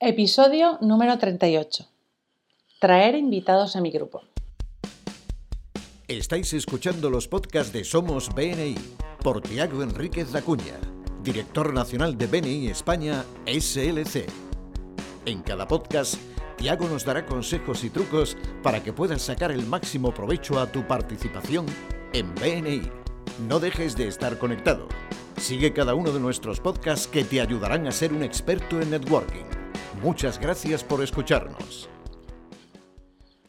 Episodio número 38. Traer invitados a mi grupo. Estáis escuchando los podcasts de Somos BNI por Tiago Enríquez Acuña, director nacional de BNI España SLC. En cada podcast, Tiago nos dará consejos y trucos para que puedas sacar el máximo provecho a tu participación en BNI. No dejes de estar conectado. Sigue cada uno de nuestros podcasts que te ayudarán a ser un experto en networking. Muchas gracias por escucharnos.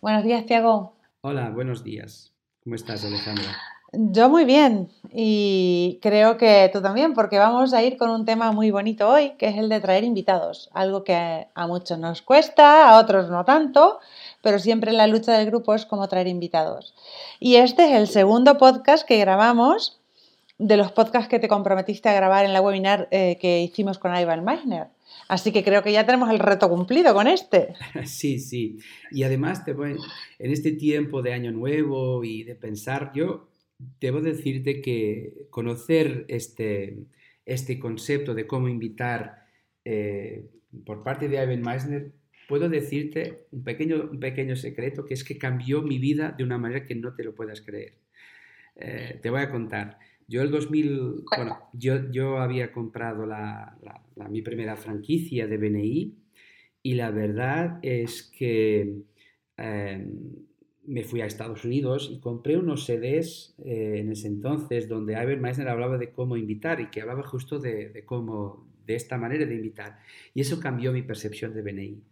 Buenos días, Tiago. Hola, buenos días. ¿Cómo estás, Alejandra? Yo muy bien y creo que tú también, porque vamos a ir con un tema muy bonito hoy, que es el de traer invitados, algo que a muchos nos cuesta, a otros no tanto, pero siempre la lucha del grupo es como traer invitados. Y este es el segundo podcast que grabamos de los podcasts que te comprometiste a grabar en la webinar eh, que hicimos con Ivan Meissner. Así que creo que ya tenemos el reto cumplido con este. Sí, sí. Y además, te voy, en este tiempo de año nuevo y de pensar, yo debo decirte que conocer este, este concepto de cómo invitar eh, por parte de Ivan Meissner, puedo decirte un pequeño, un pequeño secreto que es que cambió mi vida de una manera que no te lo puedas creer. Eh, te voy a contar. Yo el 2000, bueno, yo, yo había comprado la, mi primera franquicia de BNI y la verdad es que em, me fui a Estados Unidos y compré unos CDs eh, en ese entonces donde Ivan Meissner hablaba de cómo invitar y que hablaba justo de, de, cómo, de esta manera de invitar. Y eso cambió mi percepción de BNI.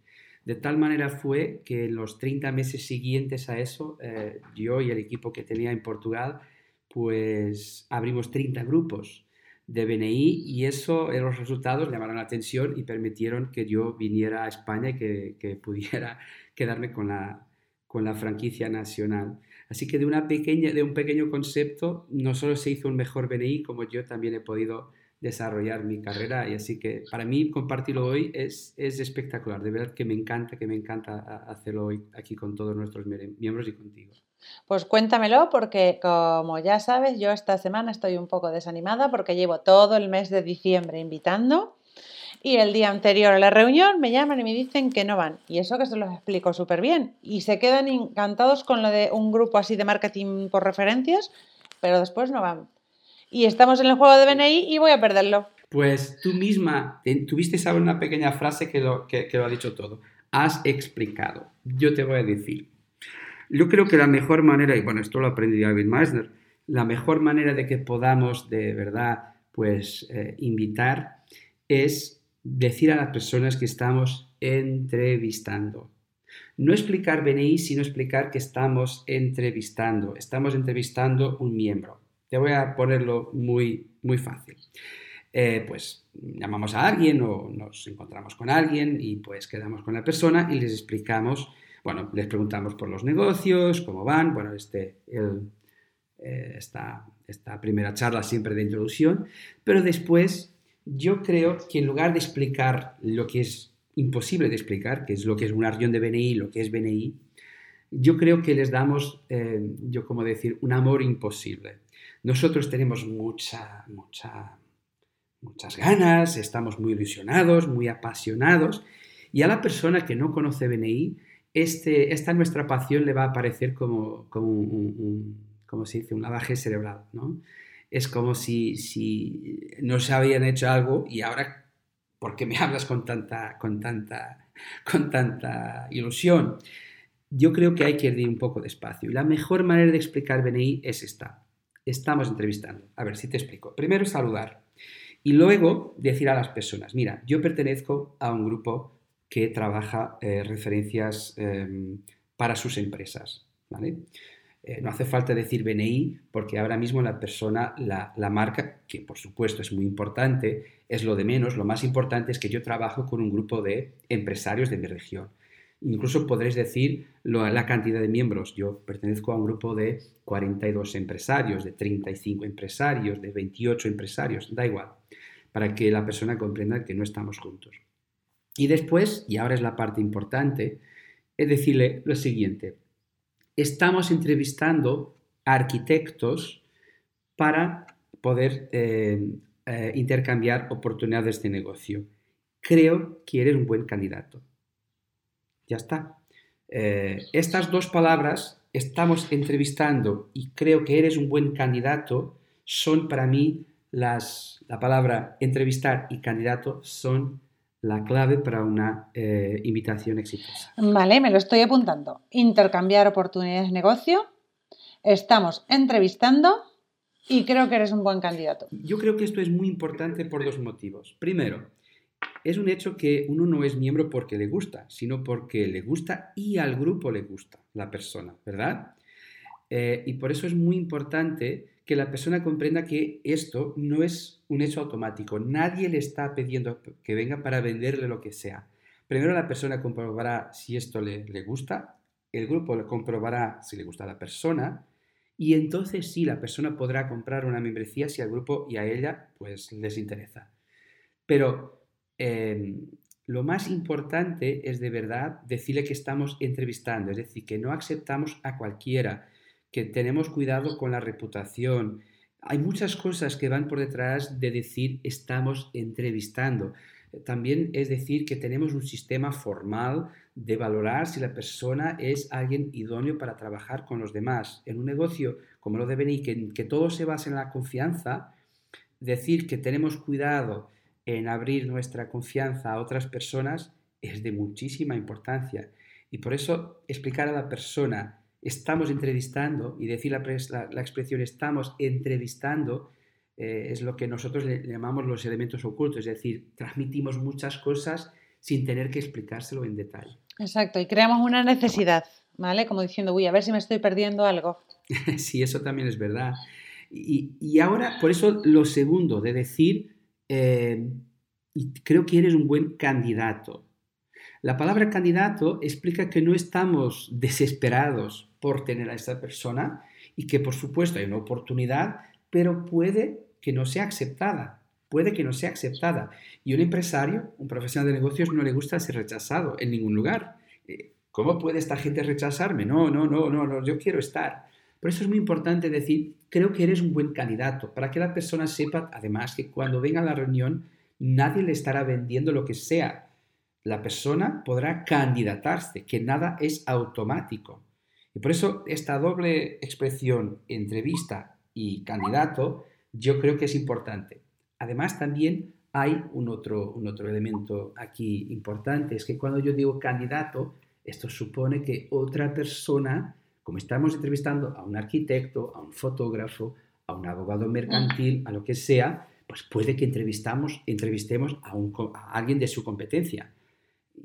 De tal manera fue que en los 30 meses siguientes a eso, eh, yo y el equipo que tenía en Portugal, pues abrimos 30 grupos de BNI y eso, los resultados llamaron la atención y permitieron que yo viniera a España y que, pudiera quedarme con la, con la franquicia nacional. Así que de, una pequeña, de un pequeño concepto no solo se hizo un mejor BNI, como yo también he podido desarrollar mi carrera y así que para mí compartirlo hoy es, es espectacular, de verdad que me encanta, que me encanta hacerlo hoy aquí con todos nuestros miembros y contigo. Pues cuéntamelo porque como ya sabes, yo esta semana estoy un poco desanimada porque llevo todo el mes de diciembre invitando y el día anterior a la reunión me llaman y me dicen que no van. Y eso que se los explico súper bien. Y se quedan encantados con lo de un grupo así de marketing por referencias, pero después no van. Y estamos en el juego de BNI y voy a perderlo. Pues tú misma tuviste saber una pequeña frase que lo, que lo ha dicho todo. Has explicado. Yo te voy a decir, yo creo que la mejor manera, y bueno, esto lo aprendí David Meissner, la mejor manera de que podamos de verdad pues eh, invitar es decir a las personas que estamos entrevistando. No explicar BNI, sino explicar que estamos entrevistando. Estamos entrevistando un miembro. Te voy a ponerlo muy, muy fácil. Eh, pues llamamos a alguien o nos encontramos con alguien y pues quedamos con la persona y les explicamos bueno, les preguntamos por los negocios, cómo van, bueno, este, eh, esta, primera charla siempre de introducción, pero después yo creo que en lugar de explicar lo que es imposible de explicar, que es lo que es una región de BNI, lo que es BNI, yo creo que les damos, eh, yo como decir, un amor imposible. Nosotros tenemos mucha, mucha, muchas ganas, estamos muy ilusionados, muy apasionados, y a la persona que no conoce BNI este, esta nuestra pasión le va a parecer como, como un, se dice? un lavaje cerebral, ¿no? Es como si, si no se habían hecho algo y ahora, ¿por qué me hablas con tanta, con tanta, con tanta ilusión? Yo creo que hay que ir un poco despacio. Y la mejor manera de explicar BNI es esta. Estamos entrevistando. A ver si te explico. Primero saludar. Y luego decir a las personas, mira, yo pertenezco a un grupo que trabaja eh, referencias em, para sus empresas. Eh, no hace falta decir BNI porque ahora mismo la persona, la, marca, que por supuesto es muy importante, es lo de menos, lo más importante es que yo trabajo con un grupo de empresarios de mi región. Incluso podréis decir la cantidad de miembros. Yo pertenezco a un grupo de 42 empresarios, de 35 empresarios, de 28 empresarios, da igual, para que la persona comprenda que no estamos juntos. Y después, y ahora es la parte importante, es decirle lo siguiente. Estamos entrevistando arquitectos para poder eh, eh, intercambiar oportunidades de negocio. creo que eres un buen candidato. Ya está. Eh, estas dos palabras, estamos entrevistando y creo que eres un buen candidato, son para mí las, la palabra entrevistar y candidato son la clave para una eh, invitación exitosa. Vale, me lo estoy apuntando. Intercambiar oportunidades de negocio. Estamos entrevistando y creo que eres un buen candidato. Yo creo que esto es muy importante por dos motivos. Primero, es un hecho que uno no es miembro porque le gusta, sino porque le gusta y al grupo le gusta la persona, ¿verdad? Eh, y por eso es muy importante que la persona comprenda que esto no es un hecho automático. Nadie le está pidiendo que venga para venderle lo que sea. Primero la persona comprobará si esto le, gusta, el grupo le comprobará si le gusta a la persona y entonces sí, la persona podrá comprar una membresía si al grupo y a ella pues les interesa. Pero em, lo más importante es de verdad decirle que estamos entrevistando, es decir, que no aceptamos a cualquiera, que tenemos cuidado con la reputación. Hay muchas cosas que van por detrás de decir estamos entrevistando. También es decir que tenemos un sistema formal de valorar si la persona es alguien idóneo para trabajar con los demás. En un negocio como lo de Beni, que, que todo se basa en la confianza, decir que tenemos cuidado en abrir nuestra confianza a otras personas es de muchísima importancia. Y por eso explicar a la persona estamos entrevistando y decir la, la, expresión estamos entrevistando eh, es lo que nosotros le, llamamos los elementos ocultos, es decir, transmitimos muchas cosas sin tener que explicárselo en detalle. Exacto, y creamos una necesidad, ¿vale? Como diciendo, uy, a ver si me estoy perdiendo algo. sí, eso también es verdad. Y, y, ahora, por eso lo segundo, de decir, eh, y creo que eres un buen candidato. La palabra candidato explica que no estamos desesperados por tener a esta persona y que por supuesto hay una oportunidad, pero puede que no sea aceptada. Puede que no sea aceptada. Y un empresario, un profesional de negocios, no le gusta ser rechazado en ningún lugar. Eh, ¿Cómo puede esta gente rechazarme? No, no, no, no, no, yo quiero estar. Por eso es muy importante decir, creo que eres un buen candidato, para que la persona sepa, además, que cuando venga a la reunión, nadie le estará vendiendo lo que sea. La persona podrá candidatarse, que nada es automático. Y por eso esta doble expresión entrevista y candidato yo creo que es importante. Además también hay un otro, un otro elemento aquí importante, es que cuando yo digo candidato, esto supone que otra persona, como estamos entrevistando a un arquitecto, a un fotógrafo, a un abogado mercantil, a lo que sea, pues puede que entrevistamos, entrevistemos a, un, a alguien de su competencia.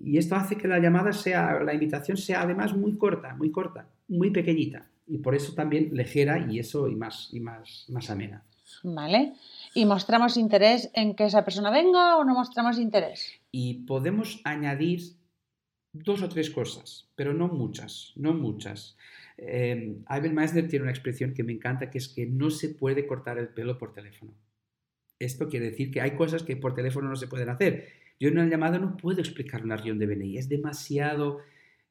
Y esto hace que la llamada sea, la invitación sea además muy corta, muy corta, muy pequeñita. Y por eso también ligera y eso y más, y más, más amena. Vale. ¿Y mostramos interés en que esa persona venga o no mostramos interés? Y podemos añadir dos o tres cosas, pero no muchas, no muchas. Eh, Ivan Meissner tiene una expresión que me encanta, que es que no se puede cortar el pelo por teléfono. Esto quiere decir que hay cosas que por teléfono no se pueden hacer yo en una llamada no puedo explicar una reunión de BNI, es demasiado,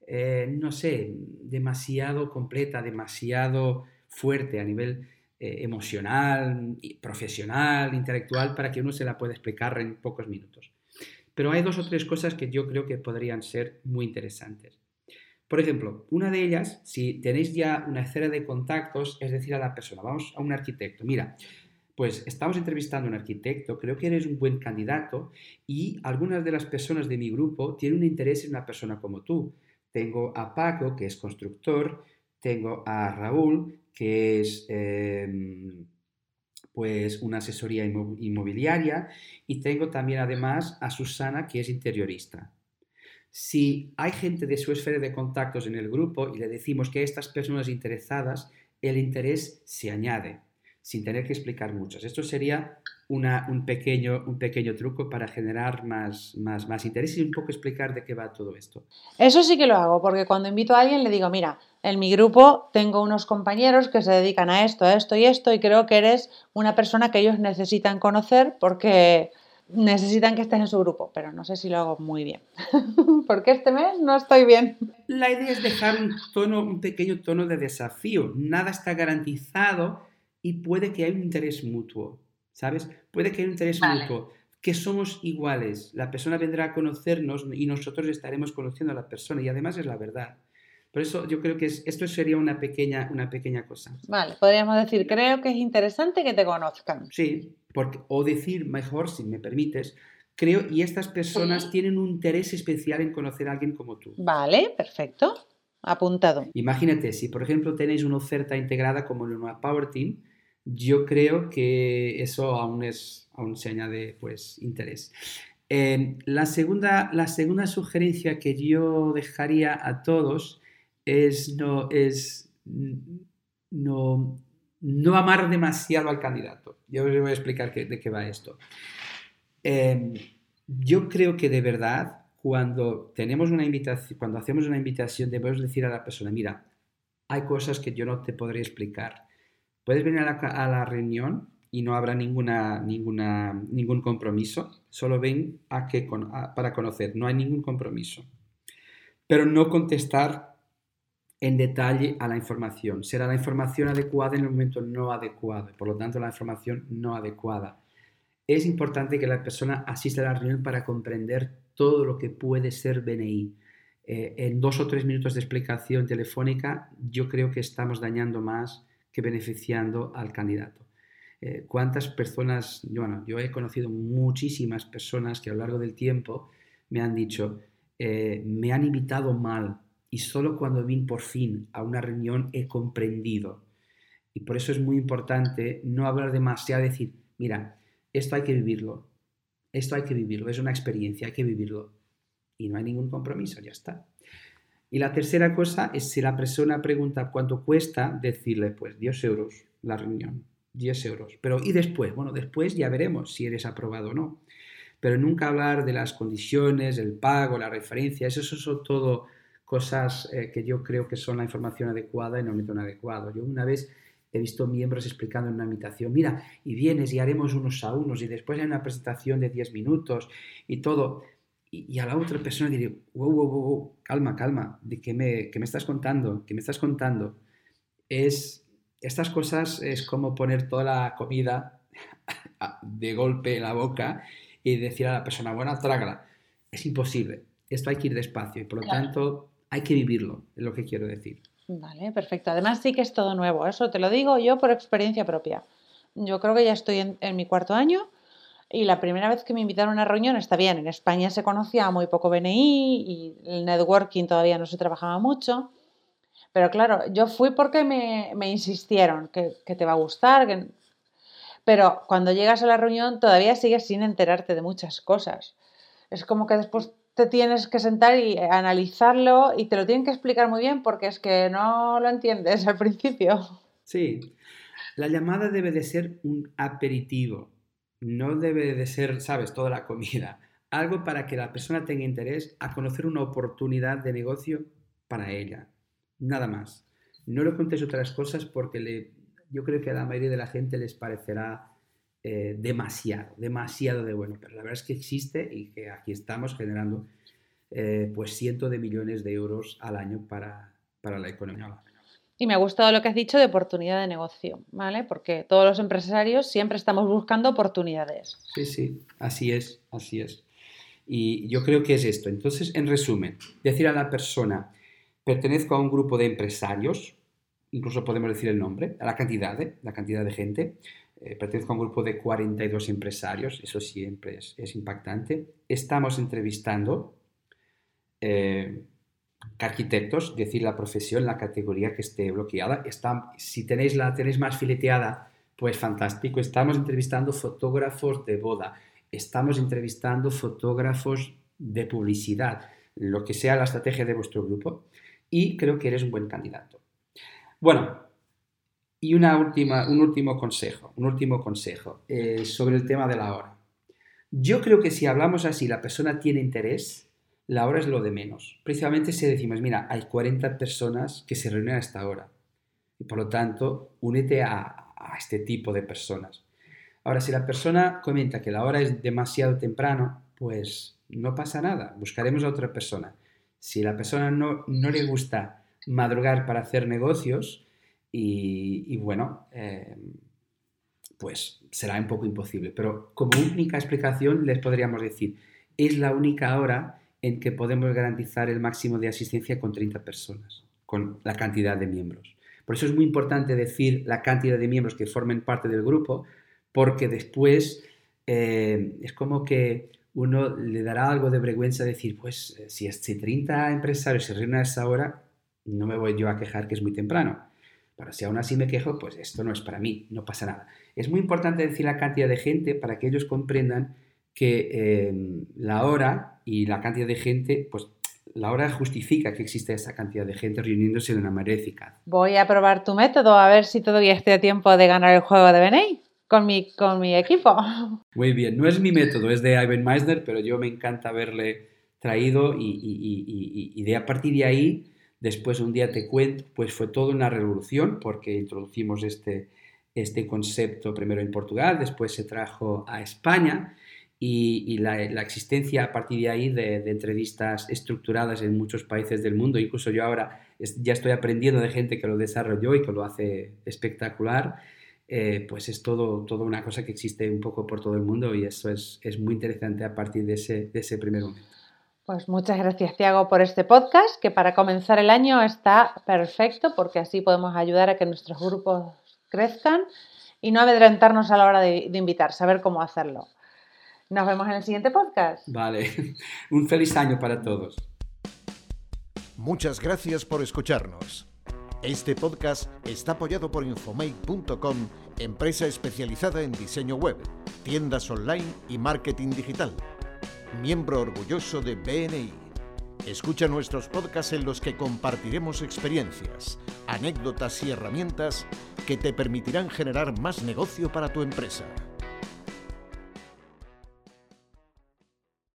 eh, no sé, demasiado completa, demasiado fuerte a nivel eh, emocional, profesional, intelectual, para que uno se la pueda explicar en pocos minutos. Pero hay dos o tres cosas que yo creo que podrían ser muy interesantes. Por ejemplo, una de ellas, si tenéis ya una esfera de contactos, es decir, a la persona, vamos a un arquitecto, mira, pues estamos entrevistando a un arquitecto, creo que eres un buen candidato y algunas de las personas de mi grupo tienen un interés en una persona como tú. Tengo a Paco, que es constructor, tengo a Raúl, que es em, pues una asesoría inmobiliaria y tengo también además a Susana, que es interiorista. Si hay gente de su esfera de contactos en el grupo y le decimos que a estas personas interesadas, el interés se añade sin tener que explicar muchos. Esto sería un, pequeño, un pequeño truco para generar más, más, más interés y un poco explicar de qué va todo esto. Eso sí que lo hago, porque cuando invito a alguien le digo, mira, en mi grupo tengo unos compañeros que se dedican a esto, a esto y esto, y creo que eres una persona que ellos necesitan conocer porque necesitan que estés en su grupo, pero no sé si lo hago muy bien, porque este mes no estoy bien. La idea es dejar un tono, un pequeño tono de desafío. Nada está garantizado y puede que haya un interés mutuo, ¿sabes? Puede que haya un interés mutuo. que somos iguales. La persona vendrá a conocernos y nosotros estaremos conociendo a la persona y además es la verdad. Por eso yo creo que esto sería una pequeña, una pequeña cosa. Vale, podríamos decir, creo que es interesante que te conozcan. Sí, porque, o decir mejor, si me permites, creo, y estas personas tienen un interés especial en conocer a alguien como tú. Vale, perfecto. Apuntado. Imagínate, si por ejemplo tenéis una oferta integrada como en una Power Team, yo creo que eso aún, es, aún se añade pues, interés. Eh, la, segunda, la segunda sugerencia que yo dejaría a todos es no, es no, no amar demasiado al candidato. Yo os voy a explicar de qué va esto. Eh, yo creo que de verdad cuando tenemos una invitación, cuando hacemos una invitación, debemos decir a la persona, mira, hay cosas que yo no te podré explicar. Puedes venir a la, reunión y no habrá ninguna, ninguna, ningún compromiso, solo ven a que, para conocer, no hay ningún compromiso. Pero no contestar en detalle a la información. Será la información adecuada en el momento no adecuado, por lo tanto la información no adecuada. Es importante que la persona asista a la reunión para comprender todo lo que puede ser BNI. Eh, en dos o tres minutos de explicación telefónica, yo creo que estamos dañando más que beneficiando al candidato. Eh, ¿Cuántas personas, bueno, yo he conocido muchísimas personas que a lo largo del tiempo me han dicho, eh, me han invitado mal y solo cuando vine por fin a una reunión he comprendido. Y por eso es muy importante no hablar demasiado, decir, mira, esto hay que vivirlo, esto hay que vivirlo, es una experiencia, hay que vivirlo. Y no hay ningún compromiso, ya está. Y la tercera cosa es si la persona pregunta cuánto cuesta, decirle pues 10 euros la reunión, 10 euros. Pero ¿y después? Bueno, después ya veremos si eres aprobado o no. Pero nunca hablar de las condiciones, el pago, la referencia, eso, son todo cosas eh, que yo creo que son la información adecuada y no el momento adecuado. Yo una vez he visto miembros explicando en una invitación, mira, y vienes y haremos unos a unos y después hay una presentación de 10 minutos y todo. Y, a la otra persona diré, wow, wow, wow, calma, calma, ¿de qué me, qué me estás contando? ¿Qué me estás contando? Es, estas cosas es como poner toda la comida de golpe en la boca y decir a la persona, bueno, trágala. Es imposible. Esto hay que ir despacio y por lo tanto hay que vivirlo, es lo que quiero decir. Vale, perfecto. Además sí que es todo nuevo, eso te lo digo yo por experiencia propia. Yo creo que ya estoy en, mi cuarto año y la primera vez que me invitaron a una reunión está bien, en España se conocía muy poco BNI y el networking todavía no se trabajaba mucho. Pero claro, yo fui porque me, insistieron que, te va a gustar, pero cuando llegas a la reunión todavía sigues sin enterarte de muchas cosas. Es como que después te tienes que sentar y analizarlo y te lo tienen que explicar muy bien porque es que no lo entiendes al principio. Sí, la llamada debe de ser un aperitivo, no debe de ser, sabes, toda la comida. Algo para que la persona tenga interés a conocer una oportunidad de negocio para ella. Nada más. No le contes otras cosas porque le, yo creo que a la mayoría de la gente les parecerá eh, demasiado, demasiado de bueno, pero la verdad es que existe y que aquí estamos generando eh, pues cientos de millones de euros al año para, para la economía. Y me ha gustado lo que has dicho de oportunidad de negocio, ¿vale? Porque todos los empresarios siempre estamos buscando oportunidades. Sí, sí, así es, así es. Y yo creo que es esto. Entonces, en resumen, decir a la persona, pertenezco a un grupo de empresarios, incluso podemos decir el nombre, a la cantidad, la cantidad de gente, eh, pertenezco a un grupo de 42 empresarios, eso siempre es, impactante. Estamos entrevistando eh, arquitectos, decir la profesión, la categoría que esté bloqueada. si tenéis la tenéis más fileteada, pues fantástico. Estamos entrevistando fotógrafos de boda, estamos entrevistando fotógrafos de publicidad, lo que sea la estrategia de vuestro grupo, y creo que eres un buen candidato. Bueno, y una última, un último consejo, un último consejo eh, sobre el tema de la hora. Yo creo que si hablamos así, la persona tiene interés, la hora es lo de menos. Principalmente si decimos, mira, hay 40 personas que se reúnen a esta hora. Y por lo tanto, únete a, a este tipo de personas. Ahora, si la persona comenta que la hora es demasiado temprano, pues no pasa nada, buscaremos a otra persona. Si la persona no, no le gusta madrugar para hacer negocios, y, bueno, eh, pues será un poco imposible. Pero como única explicación les podríamos decir, es la única hora en que podemos garantizar el máximo de asistencia con 30 personas, con la cantidad de miembros. Por eso es muy importante decir la cantidad de miembros que formen parte del grupo, porque después eh, es como que uno le dará algo de vergüenza decir, pues eh, si, si 30 empresarios se reúnen a esa hora, no me voy yo a quejar que es muy temprano. Pero si aún así me quejo, pues esto no es para mí, no pasa nada. Es muy importante decir la cantidad de gente para que ellos comprendan que em, la hora y la cantidad de gente, pues la hora justifica que existe esa cantidad de gente reuniéndose de una manera eficaz. Voy a probar tu método a ver si todavía estoy a tiempo de ganar el juego de BNI con mi, con mi equipo. Muy bien, no es mi método, es de Ivan Meisner, pero yo me encanta haberle traído y, y, y, de a partir de ahí, después un día te cuento, pues fue toda una revolución porque introducimos este, este concepto primero en Portugal, después se trajo a España y, la, la, existencia a partir de ahí de, de, entrevistas estructuradas en muchos países del mundo. Incluso yo ahora ya estoy aprendiendo de gente que lo desarrolló y que lo hace espectacular. Eh, pues es todo, todo una cosa que existe un poco por todo el mundo y eso es, es muy interesante a partir de ese, de ese primer momento. Pues muchas gracias, Tiago, por este podcast, que para comenzar el año está perfecto porque así podemos ayudar a que nuestros grupos crezcan y no amedrentarnos a la hora de, de invitar, saber cómo hacerlo. Nos vemos en el siguiente podcast. Vale, un feliz año para todos. Muchas gracias por escucharnos. Este podcast está apoyado por Infomake.com, empresa especializada en diseño web, tiendas online y marketing digital. Miembro orgulloso de BNI. Escucha nuestros podcasts en los que compartiremos experiencias, anécdotas y herramientas que te permitirán generar más negocio para tu empresa.